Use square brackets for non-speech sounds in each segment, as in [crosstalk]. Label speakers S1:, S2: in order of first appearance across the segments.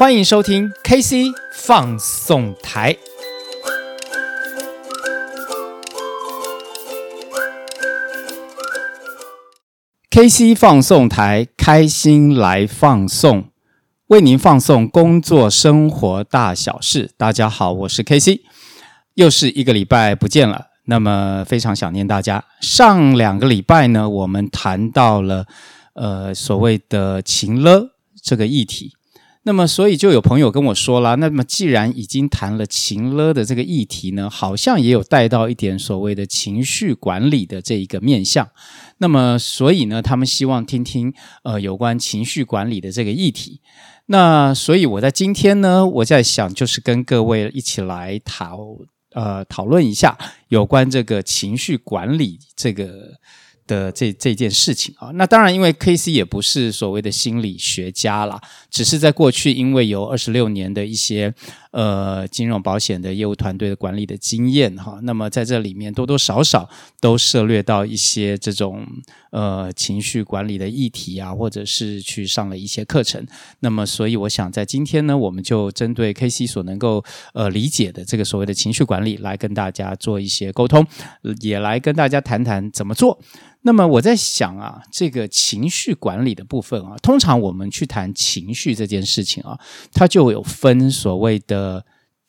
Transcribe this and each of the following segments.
S1: 欢迎收听 KC 放送台。KC 放送台，开心来放送，为您放送工作生活大小事。大家好，我是 KC，又是一个礼拜不见了，那么非常想念大家。上两个礼拜呢，我们谈到了呃所谓的情勒这个议题。那么，所以就有朋友跟我说了，那么既然已经谈了情勒的这个议题呢，好像也有带到一点所谓的情绪管理的这一个面向。那么，所以呢，他们希望听听呃有关情绪管理的这个议题。那所以我在今天呢，我在想，就是跟各位一起来讨呃讨论一下有关这个情绪管理这个。的这这件事情啊，那当然，因为 KC 也不是所谓的心理学家啦，只是在过去因为有二十六年的一些呃金融保险的业务团队的管理的经验哈，那么在这里面多多少少都涉猎到一些这种呃情绪管理的议题啊，或者是去上了一些课程，那么所以我想在今天呢，我们就针对 KC 所能够呃理解的这个所谓的情绪管理来跟大家做一些沟通，也来跟大家谈谈怎么做。那么我在想啊，这个情绪管理的部分啊，通常我们去谈情绪这件事情啊，它就有分所谓的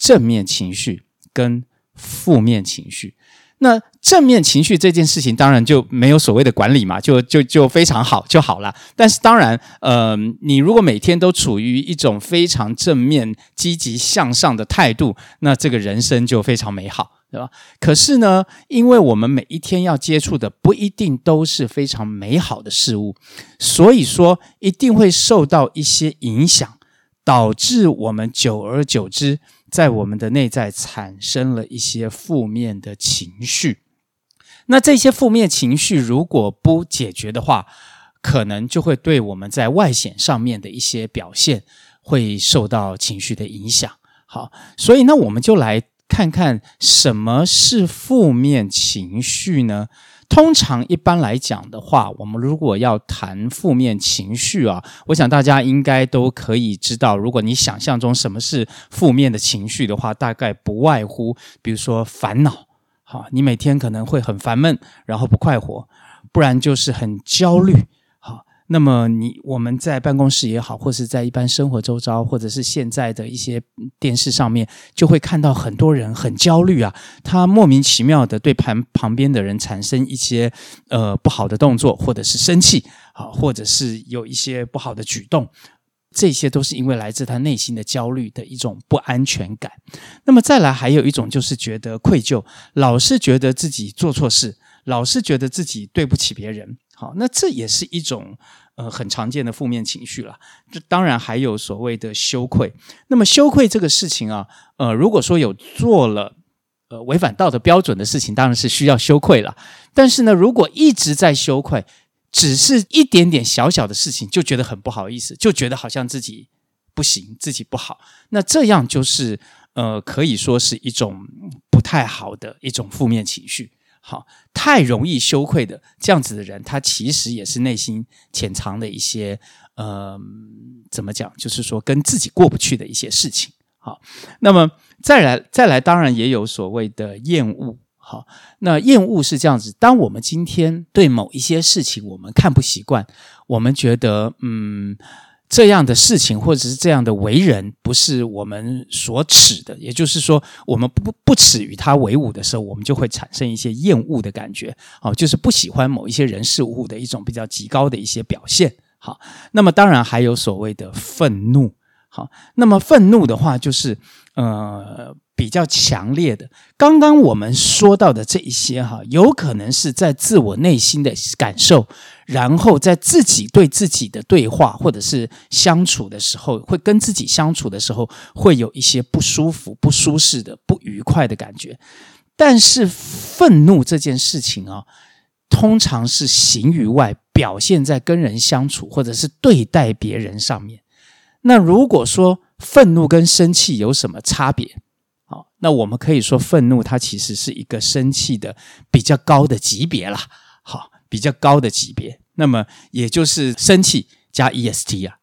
S1: 正面情绪跟负面情绪。那正面情绪这件事情，当然就没有所谓的管理嘛，就就就非常好就好了。但是当然，呃，你如果每天都处于一种非常正面、积极向上的态度，那这个人生就非常美好。对吧？可是呢，因为我们每一天要接触的不一定都是非常美好的事物，所以说一定会受到一些影响，导致我们久而久之，在我们的内在产生了一些负面的情绪。那这些负面情绪如果不解决的话，可能就会对我们在外显上面的一些表现会受到情绪的影响。好，所以那我们就来。看看什么是负面情绪呢？通常一般来讲的话，我们如果要谈负面情绪啊，我想大家应该都可以知道，如果你想象中什么是负面的情绪的话，大概不外乎，比如说烦恼，好，你每天可能会很烦闷，然后不快活，不然就是很焦虑。那么你我们在办公室也好，或是在一般生活周遭，或者是现在的一些电视上面，就会看到很多人很焦虑啊，他莫名其妙的对旁旁边的人产生一些呃不好的动作，或者是生气啊，或者是有一些不好的举动，这些都是因为来自他内心的焦虑的一种不安全感。那么再来还有一种就是觉得愧疚，老是觉得自己做错事，老是觉得自己对不起别人。好，那这也是一种呃很常见的负面情绪了。这当然还有所谓的羞愧。那么羞愧这个事情啊，呃，如果说有做了呃违反道德标准的事情，当然是需要羞愧了。但是呢，如果一直在羞愧，只是一点点小小的事情，就觉得很不好意思，就觉得好像自己不行，自己不好。那这样就是呃，可以说是一种不太好的一种负面情绪。好，太容易羞愧的这样子的人，他其实也是内心潜藏的一些，呃，怎么讲？就是说跟自己过不去的一些事情。好，那么再来再来，当然也有所谓的厌恶。好，那厌恶是这样子：当我们今天对某一些事情我们看不习惯，我们觉得嗯。这样的事情，或者是这样的为人，不是我们所耻的。也就是说，我们不不耻与他为伍的时候，我们就会产生一些厌恶的感觉。好，就是不喜欢某一些人事物的一种比较极高的一些表现。好，那么当然还有所谓的愤怒。好，那么愤怒的话，就是呃。比较强烈的，刚刚我们说到的这一些哈，有可能是在自我内心的感受，然后在自己对自己的对话或者是相处的时候，会跟自己相处的时候，会有一些不舒服、不舒适的、不愉快的感觉。但是愤怒这件事情啊，通常是形于外，表现在跟人相处或者是对待别人上面。那如果说愤怒跟生气有什么差别？好，那我们可以说，愤怒它其实是一个生气的比较高的级别啦。好，比较高的级别，那么也就是生气加 EST 啊。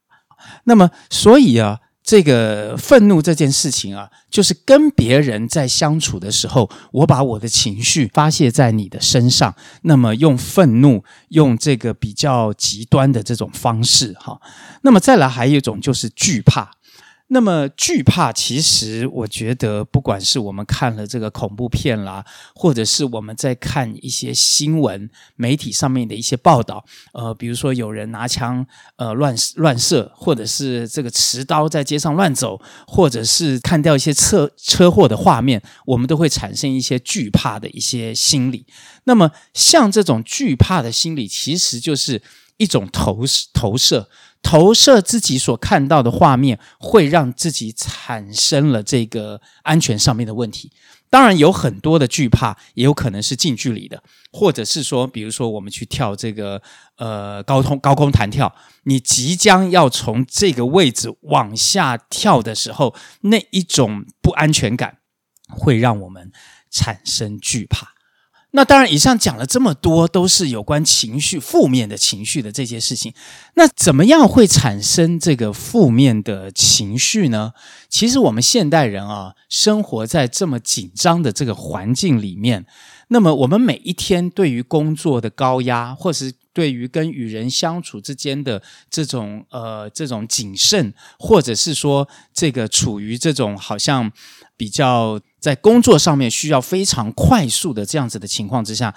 S1: 那么，所以啊，这个愤怒这件事情啊，就是跟别人在相处的时候，我把我的情绪发泄在你的身上，那么用愤怒，用这个比较极端的这种方式，哈。那么再来还有一种就是惧怕。那么惧怕，其实我觉得，不管是我们看了这个恐怖片啦，或者是我们在看一些新闻媒体上面的一些报道，呃，比如说有人拿枪呃乱乱射，或者是这个持刀在街上乱走，或者是看到一些车车祸的画面，我们都会产生一些惧怕的一些心理。那么像这种惧怕的心理，其实就是一种投投射。投射自己所看到的画面，会让自己产生了这个安全上面的问题。当然，有很多的惧怕，也有可能是近距离的，或者是说，比如说我们去跳这个呃高空高空弹跳，你即将要从这个位置往下跳的时候，那一种不安全感会让我们产生惧怕。那当然，以上讲了这么多，都是有关情绪、负面的情绪的这些事情。那怎么样会产生这个负面的情绪呢？其实我们现代人啊，生活在这么紧张的这个环境里面，那么我们每一天对于工作的高压，或是对于跟与人相处之间的这种呃这种谨慎，或者是说这个处于这种好像比较。在工作上面需要非常快速的这样子的情况之下，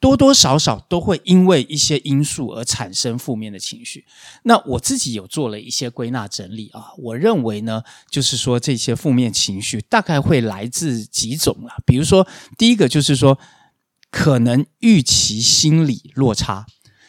S1: 多多少少都会因为一些因素而产生负面的情绪。那我自己有做了一些归纳整理啊，我认为呢，就是说这些负面情绪大概会来自几种啊，比如说第一个就是说，可能预期心理落差，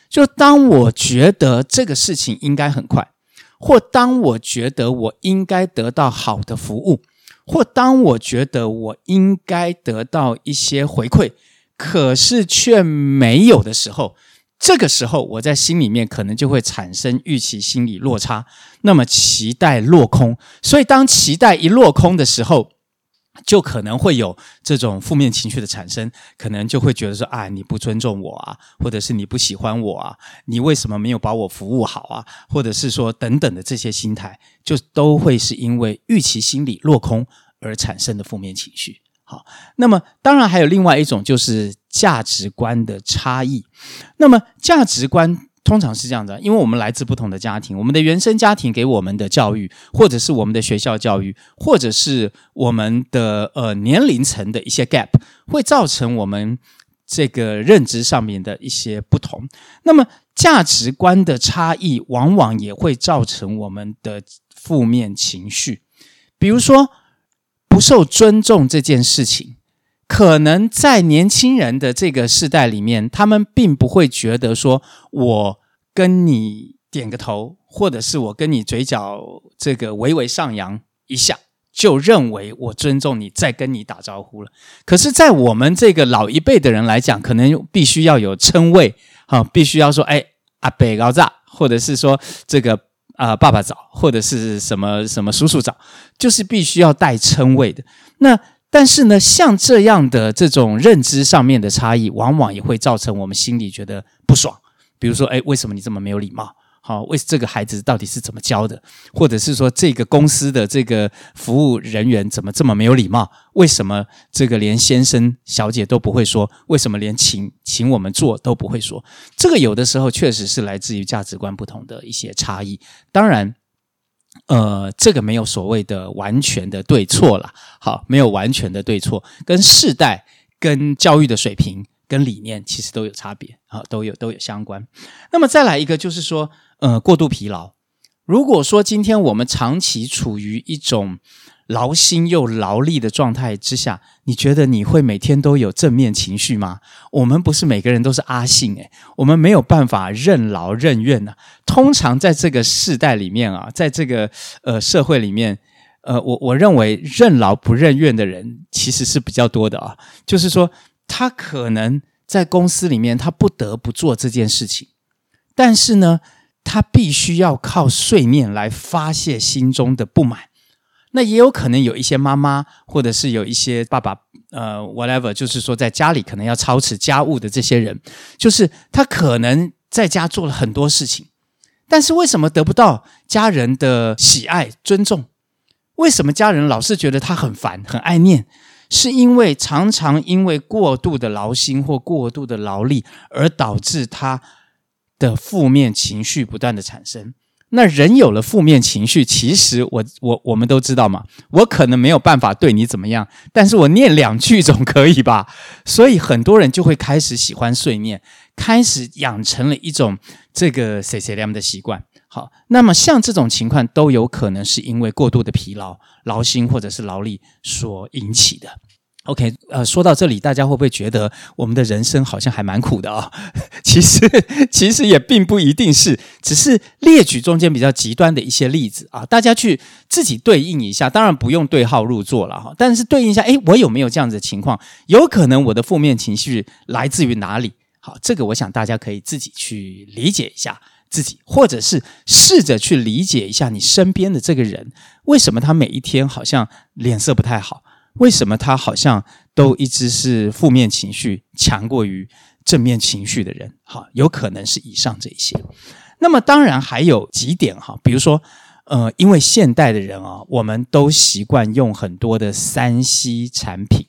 S1: 就当我觉得这个事情应该很快，或当我觉得我应该得到好的服务。或当我觉得我应该得到一些回馈，可是却没有的时候，这个时候我在心里面可能就会产生预期心理落差，那么期待落空。所以当期待一落空的时候，就可能会有这种负面情绪的产生，可能就会觉得说啊，你不尊重我啊，或者是你不喜欢我啊，你为什么没有把我服务好啊，或者是说等等的这些心态，就都会是因为预期心理落空而产生的负面情绪。好，那么当然还有另外一种就是价值观的差异，那么价值观。通常是这样的，因为我们来自不同的家庭，我们的原生家庭给我们的教育，或者是我们的学校教育，或者是我们的呃年龄层的一些 gap，会造成我们这个认知上面的一些不同。那么价值观的差异，往往也会造成我们的负面情绪。比如说不受尊重这件事情，可能在年轻人的这个世代里面，他们并不会觉得说，我跟你点个头，或者是我跟你嘴角这个微微上扬一下，就认为我尊重你，在跟你打招呼了。可是，在我们这个老一辈的人来讲，可能必须要有称谓，哈，必须要说，哎，阿北高炸，或者是说这个啊、爸爸早，或者是什么什么叔叔早，就是必须要带称谓的。那但是呢，像这样的这种认知上面的差异，往往也会造成我们心里觉得不爽。比如说，哎，为什么你这么没有礼貌？好，为这个孩子到底是怎么教的？或者是说，这个公司的这个服务人员怎么这么没有礼貌？为什么这个连先生、小姐都不会说？为什么连请请我们坐都不会说？这个有的时候确实是来自于价值观不同的一些差异。当然。呃，这个没有所谓的完全的对错了，好，没有完全的对错，跟世代、跟教育的水平、跟理念其实都有差别，啊，都有都有相关。那么再来一个就是说，呃，过度疲劳。如果说今天我们长期处于一种劳心又劳力的状态之下，你觉得你会每天都有正面情绪吗？我们不是每个人都是阿信诶，我们没有办法任劳任怨呐。通常在这个世代里面啊，在这个呃社会里面，呃，我我认为任劳不任怨的人其实是比较多的啊。就是说，他可能在公司里面，他不得不做这件事情，但是呢，他必须要靠睡眠来发泄心中的不满。那也有可能有一些妈妈，或者是有一些爸爸，呃，whatever，就是说在家里可能要操持家务的这些人，就是他可能在家做了很多事情，但是为什么得不到家人的喜爱、尊重？为什么家人老是觉得他很烦、很爱念？是因为常常因为过度的劳心或过度的劳力，而导致他的负面情绪不断的产生。那人有了负面情绪，其实我我我们都知道嘛，我可能没有办法对你怎么样，但是我念两句总可以吧？所以很多人就会开始喜欢碎念，开始养成了一种这个碎碎念的习惯。好，那么像这种情况都有可能是因为过度的疲劳、劳心或者是劳力所引起的。OK，呃，说到这里，大家会不会觉得我们的人生好像还蛮苦的啊？[laughs] 其实，其实也并不一定是，只是列举中间比较极端的一些例子啊，大家去自己对应一下。当然不用对号入座了哈，但是对应一下，诶，我有没有这样子的情况？有可能我的负面情绪来自于哪里？好，这个我想大家可以自己去理解一下自己，或者是试着去理解一下你身边的这个人，为什么他每一天好像脸色不太好？为什么他好像都一直是负面情绪强过于正面情绪的人？哈，有可能是以上这一些。那么当然还有几点哈，比如说，呃，因为现代的人啊，我们都习惯用很多的三 C 产品，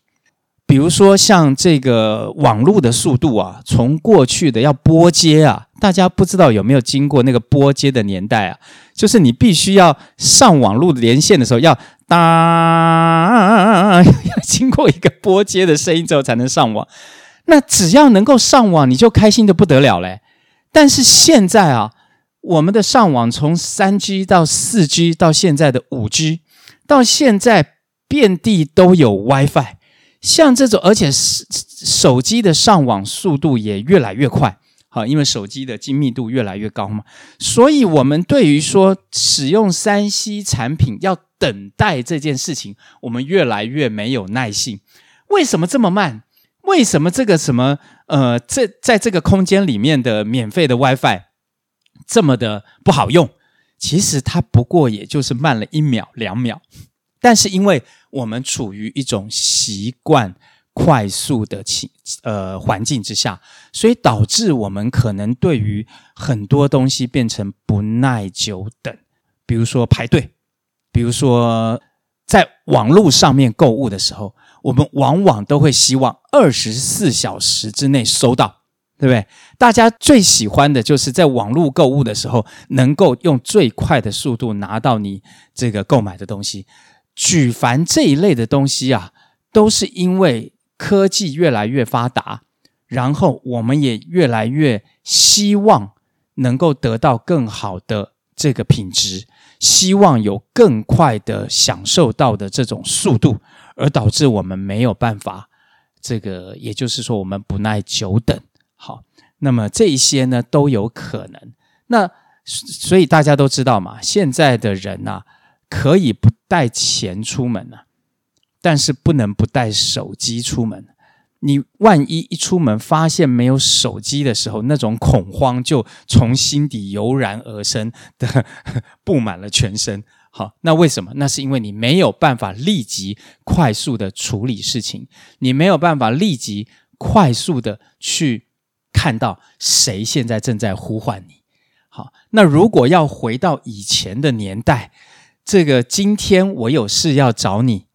S1: 比如说像这个网络的速度啊，从过去的要拨接啊，大家不知道有没有经过那个拨接的年代啊？就是你必须要上网络连线的时候要。当 [laughs] 要经过一个拨接的声音之后才能上网，那只要能够上网，你就开心的不得了嘞。但是现在啊，我们的上网从三 G 到四 G 到现在的五 G，到现在遍地都有 WiFi，像这种，而且手机的上网速度也越来越快。好，因为手机的精密度越来越高嘛，所以我们对于说使用 3C 产品要等待这件事情，我们越来越没有耐性。为什么这么慢？为什么这个什么呃，这在这个空间里面的免费的 WiFi 这么的不好用？其实它不过也就是慢了一秒两秒，但是因为我们处于一种习惯。快速的情呃环境之下，所以导致我们可能对于很多东西变成不耐久等，比如说排队，比如说在网络上面购物的时候，我们往往都会希望二十四小时之内收到，对不对？大家最喜欢的就是在网络购物的时候，能够用最快的速度拿到你这个购买的东西。举凡这一类的东西啊，都是因为。科技越来越发达，然后我们也越来越希望能够得到更好的这个品质，希望有更快的享受到的这种速度，而导致我们没有办法，这个也就是说我们不耐久等。好，那么这一些呢都有可能。那所以大家都知道嘛，现在的人呐，可以不带钱出门呐。但是不能不带手机出门。你万一一出门发现没有手机的时候，那种恐慌就从心底油然而生的布满了全身。[laughs] 好，那为什么？那是因为你没有办法立即快速的处理事情，你没有办法立即快速的去看到谁现在正在呼唤你。好，那如果要回到以前的年代，这个今天我有事要找你。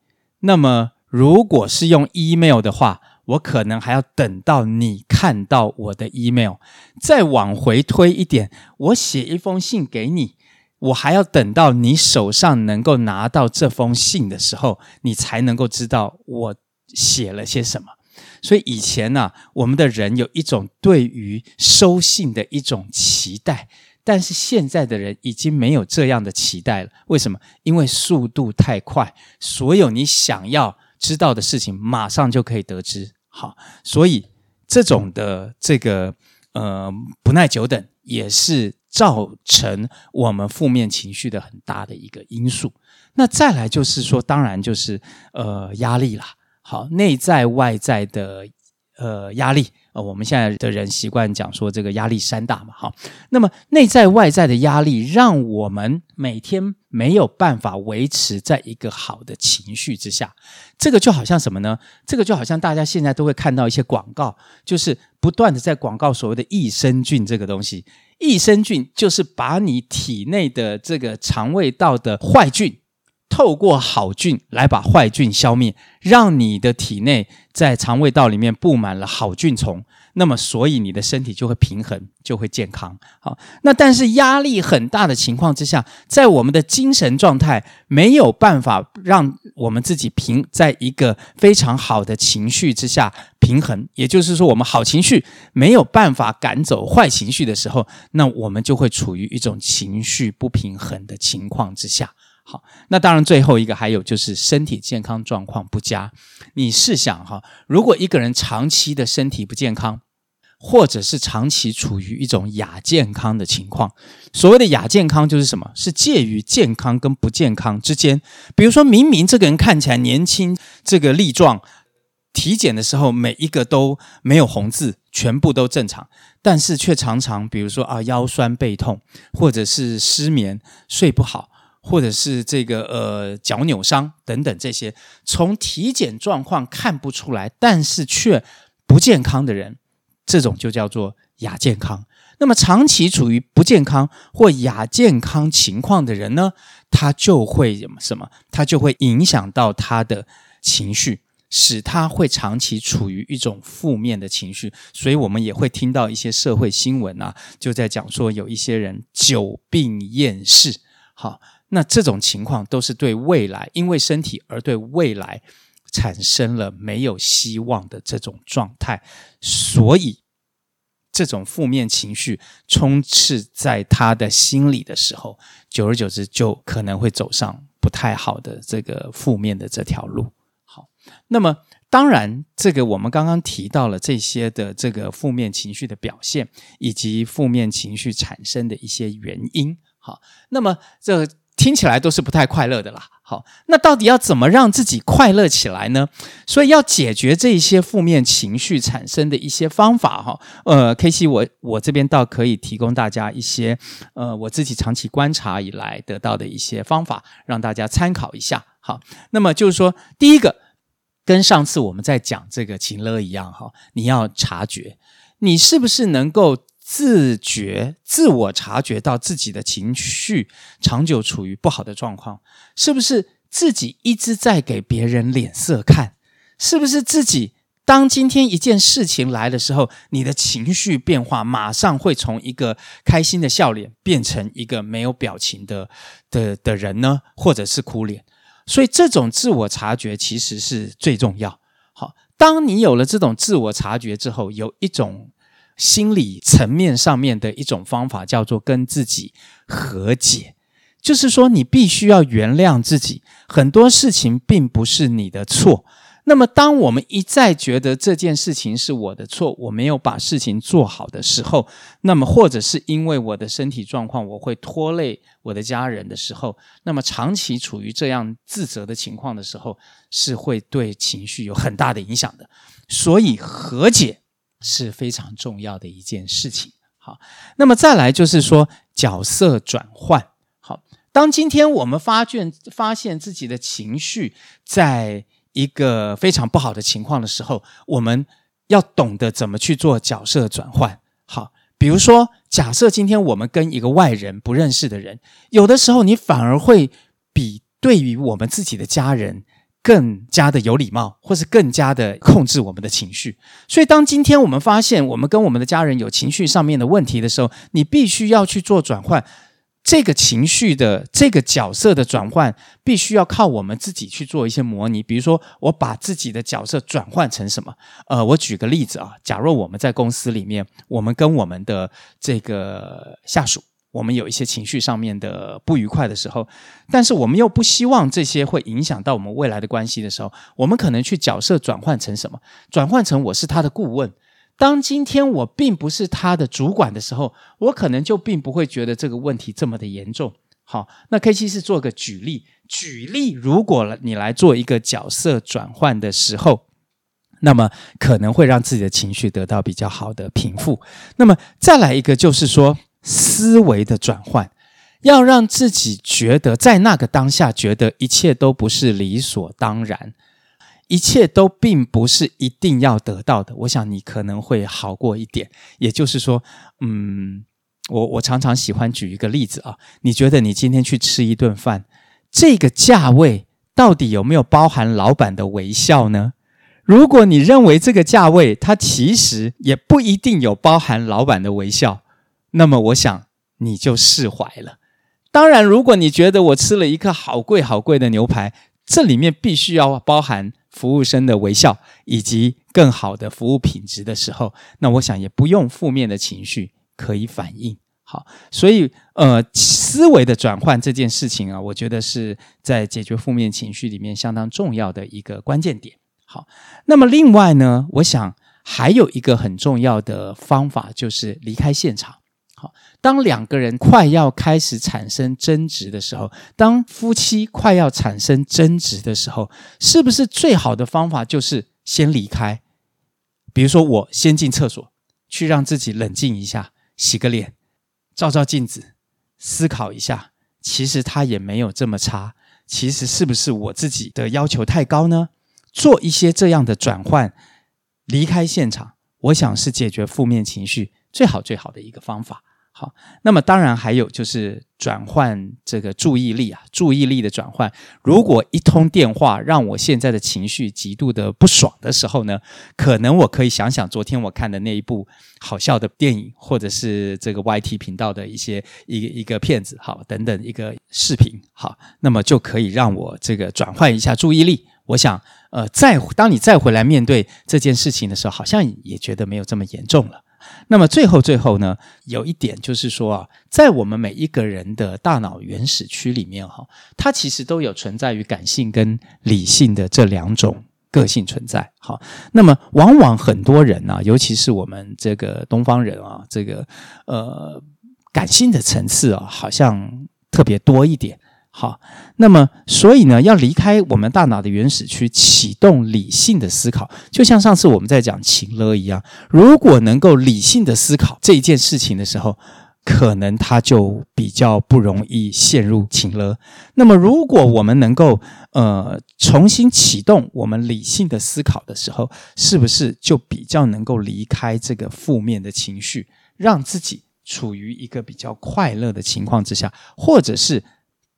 S1: 那么，如果是用 email 的话，我可能还要等到你看到我的 email，再往回推一点，我写一封信给你，我还要等到你手上能够拿到这封信的时候，你才能够知道我写了些什么。所以以前呢、我们的人有一种对于收信的一种期待。但是现在的人已经没有这样的期待了，为什么？因为速度太快，所有你想要知道的事情马上就可以得知。好，所以这种的这个呃不耐久等，也是造成我们负面情绪的很大的一个因素。那再来就是说，当然就是呃压力啦。好，内在外在的呃压力。呃，我们现在的人习惯讲说这个压力山大嘛，哈。那么内在外在的压力，让我们每天没有办法维持在一个好的情绪之下。这个就好像什么呢？这个就好像大家现在都会看到一些广告，就是不断的在广告所谓的益生菌这个东西。益生菌就是把你体内的这个肠胃道的坏菌透过好菌来把坏菌消灭，让你的体内在肠胃道里面布满了好菌虫，那么所以你的身体就会平衡，就会健康。好，那但是压力很大的情况之下，在我们的精神状态没有办法让我们自己平在一个非常好的情绪之下平衡，也就是说，我们好情绪没有办法赶走坏情绪的时候，那我们就会处于一种情绪不平衡的情况之下。好，那当然，最后一个还有就是身体健康状况不佳。你试想哈，如果一个人长期的身体不健康，或者是长期处于一种亚健康的情况，所谓的亚健康就是什么？是介于健康跟不健康之间。比如说明明这个人看起来年轻，这个力壮，体检的时候每一个都没有红字，全部都正常，但是却常常比如说啊腰酸背痛，或者是失眠，睡不好。或者是这个呃脚扭伤等等这些，从体检状况看不出来，但是却不健康的人，这种就叫做亚健康。那么长期处于不健康或亚健康情况的人呢，他就会什么？他就会影响到他的情绪，使他会长期处于一种负面的情绪。所以我们也会听到一些社会新闻啊，就在讲说有一些人久病厌世，好。那这种情况都是对未来，因为身体而对未来产生了没有希望的这种状态，所以这种负面情绪充斥在他的心里的时候，久而久之就可能会走上不太好的这个负面的这条路。好，那么当然，这个我们刚刚提到了这些的这个负面情绪的表现，以及负面情绪产生的一些原因。好，那么这。听起来都是不太快乐的啦。好，那到底要怎么让自己快乐起来呢？所以要解决这一些负面情绪产生的一些方法哈。呃，KC，我我这边倒可以提供大家一些呃我自己长期观察以来得到的一些方法，让大家参考一下。好，那么就是说，第一个跟上次我们在讲这个情勒一样哈，你要察觉你是不是能够。自觉、自我察觉到自己的情绪长久处于不好的状况，是不是自己一直在给别人脸色看？是不是自己当今天一件事情来的时候，你的情绪变化马上会从一个开心的笑脸变成一个没有表情的的的人呢？或者是哭脸？所以这种自我察觉其实是最重要。好，当你有了这种自我察觉之后，有一种。心理层面上面的一种方法叫做跟自己和解，就是说你必须要原谅自己，很多事情并不是你的错。那么，当我们一再觉得这件事情是我的错，我没有把事情做好的时候，那么或者是因为我的身体状况，我会拖累我的家人的时候，那么长期处于这样自责的情况的时候，是会对情绪有很大的影响的。所以，和解。是非常重要的一件事情。好，那么再来就是说角色转换。好，当今天我们发现发现自己的情绪在一个非常不好的情况的时候，我们要懂得怎么去做角色转换。好，比如说，假设今天我们跟一个外人不认识的人，有的时候你反而会比对于我们自己的家人。更加的有礼貌，或是更加的控制我们的情绪。所以，当今天我们发现我们跟我们的家人有情绪上面的问题的时候，你必须要去做转换。这个情绪的这个角色的转换，必须要靠我们自己去做一些模拟。比如说，我把自己的角色转换成什么？呃，我举个例子啊，假如我们在公司里面，我们跟我们的这个下属。我们有一些情绪上面的不愉快的时候，但是我们又不希望这些会影响到我们未来的关系的时候，我们可能去角色转换成什么？转换成我是他的顾问。当今天我并不是他的主管的时候，我可能就并不会觉得这个问题这么的严重。好，那 K 七是做个举例，举例，如果你来做一个角色转换的时候，那么可能会让自己的情绪得到比较好的平复。那么再来一个就是说。思维的转换，要让自己觉得在那个当下，觉得一切都不是理所当然，一切都并不是一定要得到的。我想你可能会好过一点。也就是说，嗯，我我常常喜欢举一个例子啊，你觉得你今天去吃一顿饭，这个价位到底有没有包含老板的微笑呢？如果你认为这个价位它其实也不一定有包含老板的微笑，那么我想你就释怀了。当然，如果你觉得我吃了一颗好贵好贵的牛排，这里面必须要包含服务生的微笑以及更好的服务品质的时候，那我想也不用负面的情绪可以反应。好，所以呃，思维的转换这件事情啊，我觉得是在解决负面情绪里面相当重要的一个关键点。好，那么另外呢，我想还有一个很重要的方法就是离开现场。好，当两个人快要开始产生争执的时候，当夫妻快要产生争执的时候，是不是最好的方法就是先离开？比如说，我先进厕所去让自己冷静一下，洗个脸。照照镜子，思考一下，其实他也没有这么差。其实是不是我自己的要求太高呢？做一些这样的转换，离开现场，我想是解决负面情绪最好最好的一个方法。好，那么当然还有就是转换这个注意力啊，注意力的转换。如果一通电话让我现在的情绪极度的不爽的时候呢，可能我可以想想昨天我看的那一部好笑的电影，或者是这个 YT 频道的一些一个一个片子，好，等等一个视频，好，那么就可以让我这个转换一下注意力。我想，呃，再当你再回来面对这件事情的时候，好像也觉得没有这么严重了。那么最后最后呢，有一点就是说啊，在我们每一个人的大脑原始区里面哈，它其实都有存在于感性跟理性的这两种个性存在。好，那么往往很多人啊，尤其是我们这个东方人啊，这个呃感性的层次啊，好像特别多一点。好，那么所以呢，要离开我们大脑的原始区，启动理性的思考，就像上次我们在讲情勒一样。如果能够理性的思考这一件事情的时候，可能他就比较不容易陷入情勒。那么，如果我们能够呃重新启动我们理性的思考的时候，是不是就比较能够离开这个负面的情绪，让自己处于一个比较快乐的情况之下，或者是？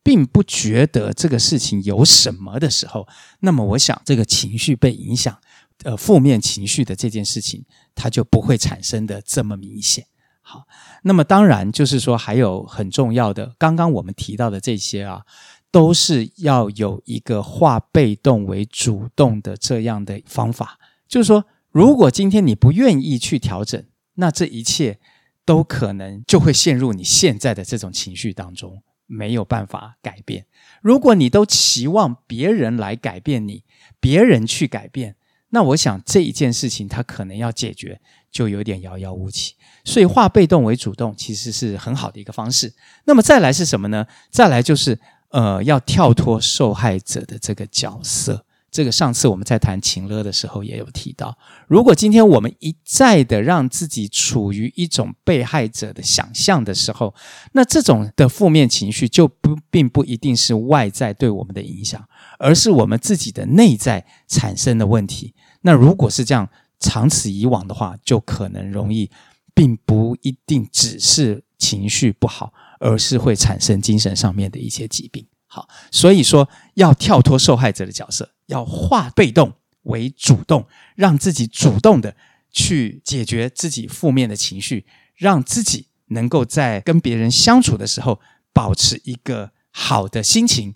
S1: 并不觉得这个事情有什么的时候，那么我想这个情绪被影响，呃，负面情绪的这件事情，它就不会产生的这么明显。好，那么当然就是说还有很重要的，刚刚我们提到的这些啊，都是要有一个化被动为主动的这样的方法。就是说，如果今天你不愿意去调整，那这一切都可能就会陷入你现在的这种情绪当中。没有办法改变。如果你都期望别人来改变你，别人去改变，那我想这一件事情它可能要解决就有点遥遥无期。所以化被动为主动其实是很好的一个方式。那么再来是什么呢？再来就是呃，要跳脱受害者的这个角色。这个上次我们在谈情乐的时候也有提到，如果今天我们一再的让自己处于一种被害者的想象的时候，那这种的负面情绪就不并不一定是外在对我们的影响，而是我们自己的内在产生的问题。那如果是这样，长此以往的话，就可能容易，并不一定只是情绪不好，而是会产生精神上面的一些疾病。好，所以说要跳脱受害者的角色，要化被动为主动，让自己主动的去解决自己负面的情绪，让自己能够在跟别人相处的时候保持一个好的心情、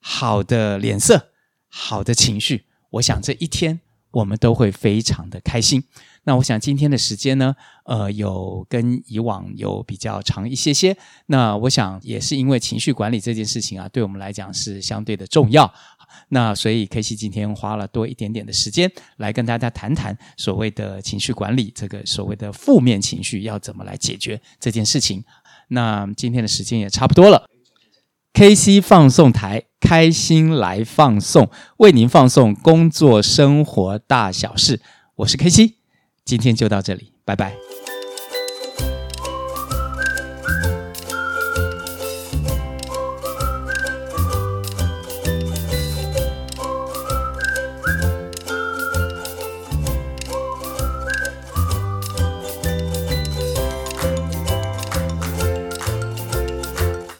S1: 好的脸色、好的情绪。我想这一天我们都会非常的开心。那我想今天的时间呢，呃，有跟以往有比较长一些些。那我想也是因为情绪管理这件事情啊，对我们来讲是相对的重要。那所以 KC 今天花了多一点点的时间来跟大家谈谈所谓的情绪管理，这个所谓的负面情绪要怎么来解决这件事情。那今天的时间也差不多了，KC 放送台开心来放送，为您放送工作生活大小事，我是 KC。今天就到这里，拜拜。